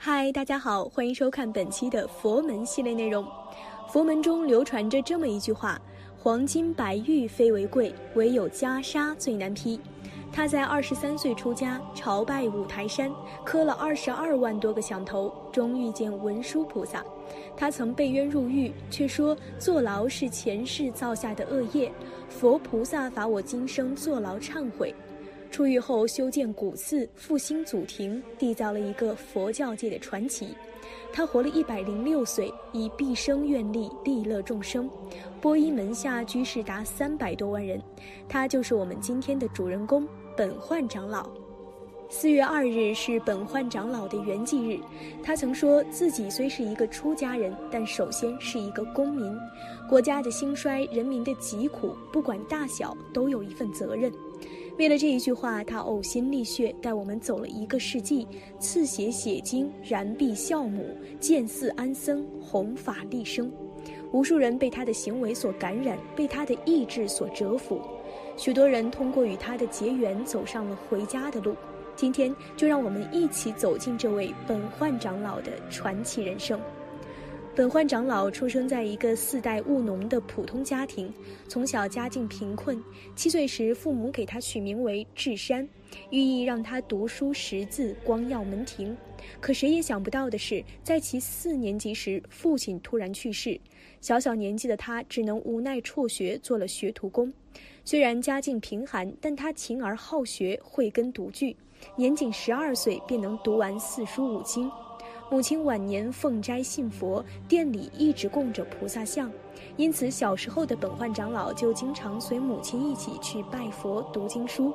嗨，大家好，欢迎收看本期的佛门系列内容。佛门中流传着这么一句话：“黄金白玉非为贵，唯有袈裟最难披。”他在二十三岁出家，朝拜五台山，磕了二十二万多个响头，终遇见文殊菩萨。他曾被冤入狱，却说坐牢是前世造下的恶业，佛菩萨罚我今生坐牢忏悔。出狱后修建古寺，复兴祖庭，缔造了一个佛教界的传奇。他活了一百零六岁，以毕生愿力利乐众生，波音门下居士达三百多万人。他就是我们今天的主人公本焕长老。四月二日是本焕长老的圆寂日，他曾说自己虽是一个出家人，但首先是一个公民。国家的兴衰，人民的疾苦，不管大小，都有一份责任。为了这一句话，他呕心沥血，带我们走了一个世纪，刺血写经，燃臂孝母，见寺安僧，弘法利生。无数人被他的行为所感染，被他的意志所折服。许多人通过与他的结缘，走上了回家的路。今天，就让我们一起走进这位本焕长老的传奇人生。本焕长老出生在一个四代务农的普通家庭，从小家境贫困。七岁时，父母给他取名为智山，寓意让他读书识字，光耀门庭。可谁也想不到的是，在其四年级时，父亲突然去世，小小年纪的他只能无奈辍学，做了学徒工。虽然家境贫寒，但他勤而好学，慧根独具，年仅十二岁便能读完四书五经。母亲晚年奉斋信佛，店里一直供着菩萨像，因此小时候的本焕长老就经常随母亲一起去拜佛读经书。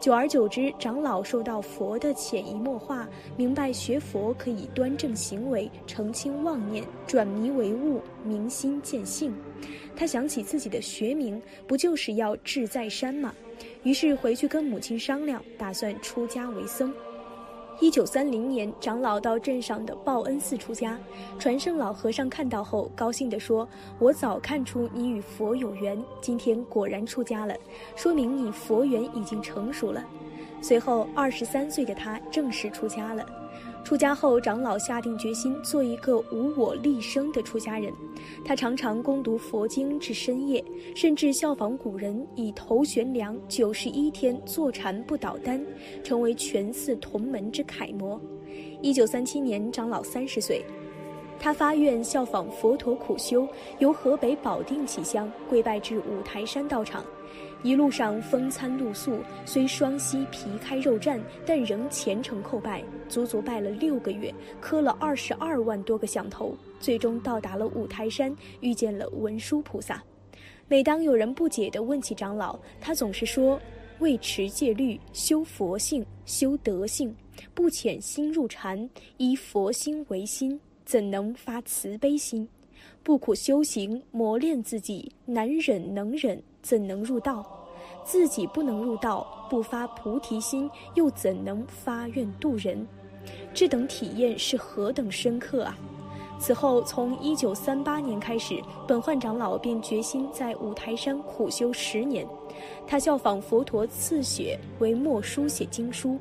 久而久之，长老受到佛的潜移默化，明白学佛可以端正行为，澄清妄念，转迷为悟，明心见性。他想起自己的学名，不就是要志在山吗？于是回去跟母亲商量，打算出家为僧。一九三零年，长老到镇上的报恩寺出家。传圣老和尚看到后，高兴地说：“我早看出你与佛有缘，今天果然出家了，说明你佛缘已经成熟了。”随后，二十三岁的他正式出家了。出家后，长老下定决心做一个无我立生的出家人。他常常攻读佛经至深夜，甚至效仿古人，以头悬梁九十一天坐禅不倒单，成为全寺同门之楷模。一九三七年，长老三十岁。他发愿效仿佛陀苦修，由河北保定起乡，跪拜至五台山道场。一路上风餐露宿，虽双膝皮开肉绽，但仍虔诚叩拜，足足拜了六个月，磕了二十二万多个响头，最终到达了五台山，遇见了文殊菩萨。每当有人不解地问起长老，他总是说：“为持戒律，修佛性，修德性，不潜心入禅，依佛心为心。”怎能发慈悲心？不苦修行磨练自己，难忍能忍，怎能入道？自己不能入道，不发菩提心，又怎能发愿度人？这等体验是何等深刻啊！此后，从一九三八年开始，本焕长老便决心在五台山苦修十年。他效仿佛陀刺血为墨书写经书。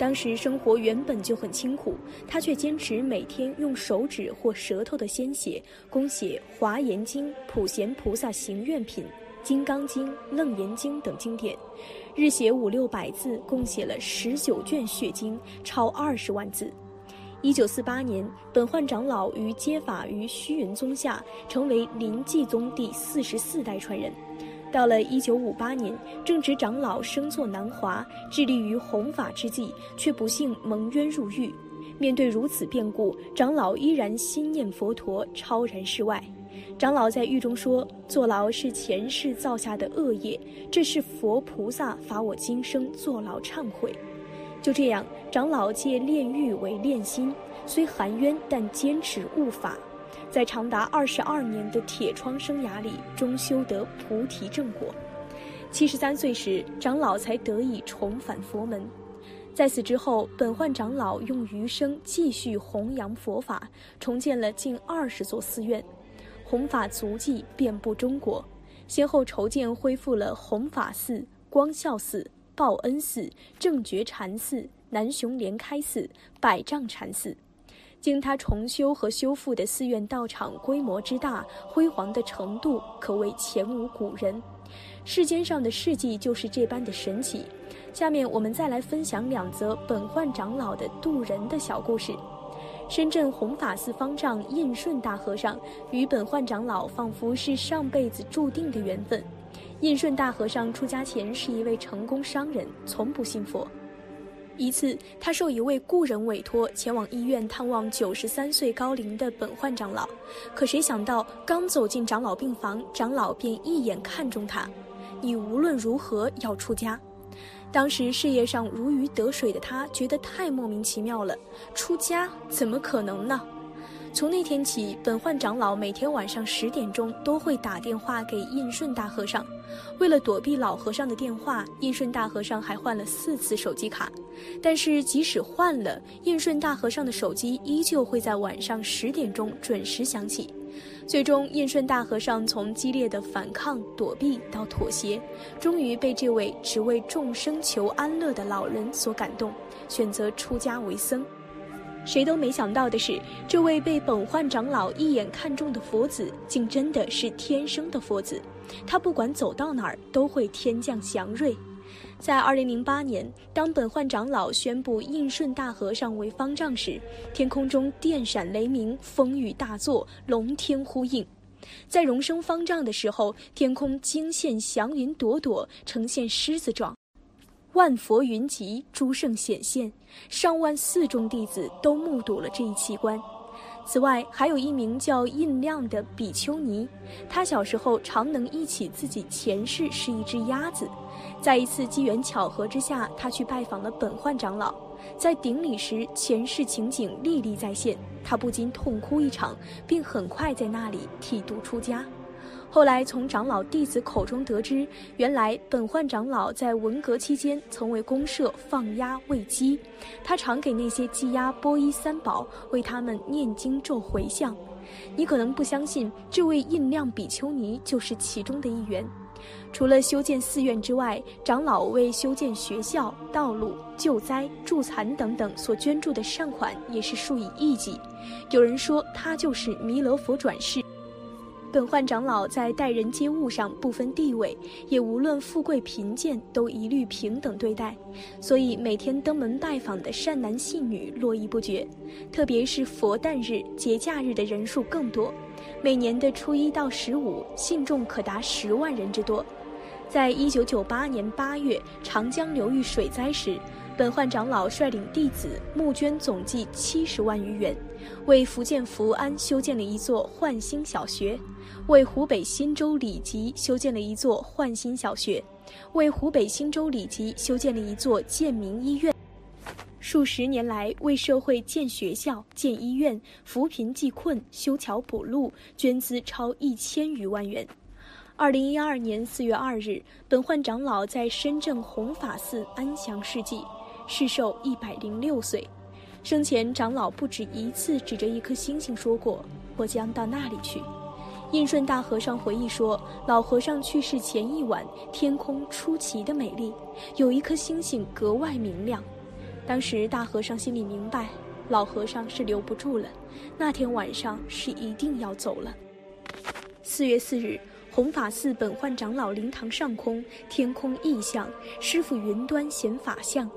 当时生活原本就很清苦，他却坚持每天用手指或舌头的鲜血供写《华严经》《普贤菩萨行愿品》《金刚经》《楞严经》等经典，日写五六百字，共写了十九卷血经，超二十万字。一九四八年，本焕长老于接法于虚云宗下，成为临济宗第四十四代传人。到了一九五八年，正值长老升座南华，致力于弘法之际，却不幸蒙冤入狱。面对如此变故，长老依然心念佛陀，超然世外。长老在狱中说：“坐牢是前世造下的恶业，这是佛菩萨罚我今生坐牢忏悔。”就这样，长老借炼狱为炼心，虽含冤，但坚持悟法。在长达二十二年的铁窗生涯里，终修得菩提正果。七十三岁时，长老才得以重返佛门。在此之后，本焕长老用余生继续弘扬佛法，重建了近二十座寺院，弘法足迹遍布中国，先后筹建恢复了弘法寺、光孝寺、报恩寺、正觉禅寺、南雄莲开寺、百丈禅寺。经他重修和修复的寺院道场规模之大，辉煌的程度可谓前无古人。世间上的事迹就是这般的神奇。下面我们再来分享两则本焕长老的渡人的小故事。深圳弘法寺方丈印顺大和尚与本焕长老仿佛是上辈子注定的缘分。印顺大和尚出家前是一位成功商人，从不信佛。一次，他受一位故人委托前往医院探望九十三岁高龄的本焕长老，可谁想到刚走进长老病房，长老便一眼看中他：“你无论如何要出家。”当时事业上如鱼得水的他觉得太莫名其妙了，出家怎么可能呢？从那天起，本焕长老每天晚上十点钟都会打电话给印顺大和尚。为了躲避老和尚的电话，印顺大和尚还换了四次手机卡。但是即使换了，印顺大和尚的手机依旧会在晚上十点钟准时响起。最终，印顺大和尚从激烈的反抗、躲避到妥协，终于被这位只为众生求安乐的老人所感动，选择出家为僧。谁都没想到的是，这位被本焕长老一眼看中的佛子，竟真的是天生的佛子。他不管走到哪儿，都会天降祥瑞。在二零零八年，当本焕长老宣布印顺大和尚为方丈时，天空中电闪雷鸣，风雨大作，龙天呼应。在荣升方丈的时候，天空惊现祥云朵朵，呈现狮子状。万佛云集，诸圣显现，上万寺众弟子都目睹了这一奇观。此外，还有一名叫印亮的比丘尼，他小时候常能忆起自己前世是一只鸭子。在一次机缘巧合之下，他去拜访了本焕长老，在顶礼时，前世情景历历再现，他不禁痛哭一场，并很快在那里剃度出家。后来从长老弟子口中得知，原来本焕长老在文革期间曾为公社放鸭喂鸡，他常给那些鸡鸭拨衣三宝，为他们念经咒回向。你可能不相信，这位印量比丘尼就是其中的一员。除了修建寺院之外，长老为修建学校、道路、救灾、助残等等所捐助的善款也是数以亿计。有人说，他就是弥勒佛转世。本焕长老在待人接物上不分地位，也无论富贵贫贱，都一律平等对待，所以每天登门拜访的善男信女络绎不绝。特别是佛诞日、节假日的人数更多，每年的初一到十五，信众可达十万人之多。在一九九八年八月长江流域水灾时，本焕长老率领弟子募捐总计七十万余元，为福建福安修建了一座焕新小学。为湖北新州里集修建了一座焕新小学，为湖北新州里集修建了一座建民医院。数十年来，为社会建学校、建医院、扶贫济困、修桥补路，捐资超一千余万元。二零一二年四月二日，本焕长老在深圳弘法寺安详逝寂，逝寿一百零六岁。生前，长老不止一次指着一颗星星说过：“我将到那里去。”印顺大和尚回忆说，老和尚去世前一晚，天空出奇的美丽，有一颗星星格外明亮。当时大和尚心里明白，老和尚是留不住了，那天晚上是一定要走了。四月四日，弘法寺本焕长老灵堂上空天空异象，师傅云端显法相，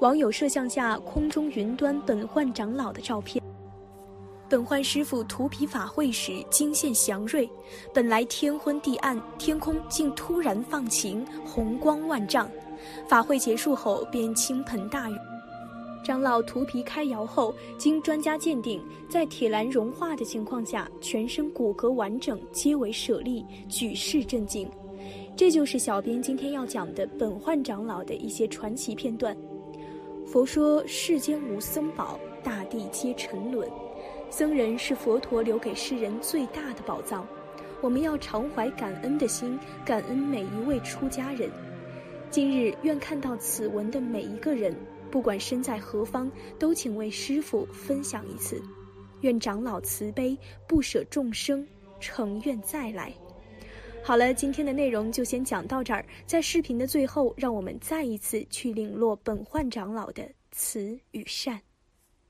网友摄像下空中云端本焕长老的照片。本焕师傅涂皮法会时惊现祥瑞，本来天昏地暗，天空竟突然放晴，红光万丈。法会结束后便倾盆大雨。长老涂皮开窑后，经专家鉴定，在铁栏融化的情况下，全身骨骼完整，皆为舍利，举世震惊。这就是小编今天要讲的本焕长老的一些传奇片段。佛说世间无僧宝，大地皆沉沦。僧人是佛陀留给世人最大的宝藏，我们要常怀感恩的心，感恩每一位出家人。今日愿看到此文的每一个人，不管身在何方，都请为师父分享一次。愿长老慈悲，不舍众生，诚愿再来。好了，今天的内容就先讲到这儿。在视频的最后，让我们再一次去领略本焕长老的慈与善。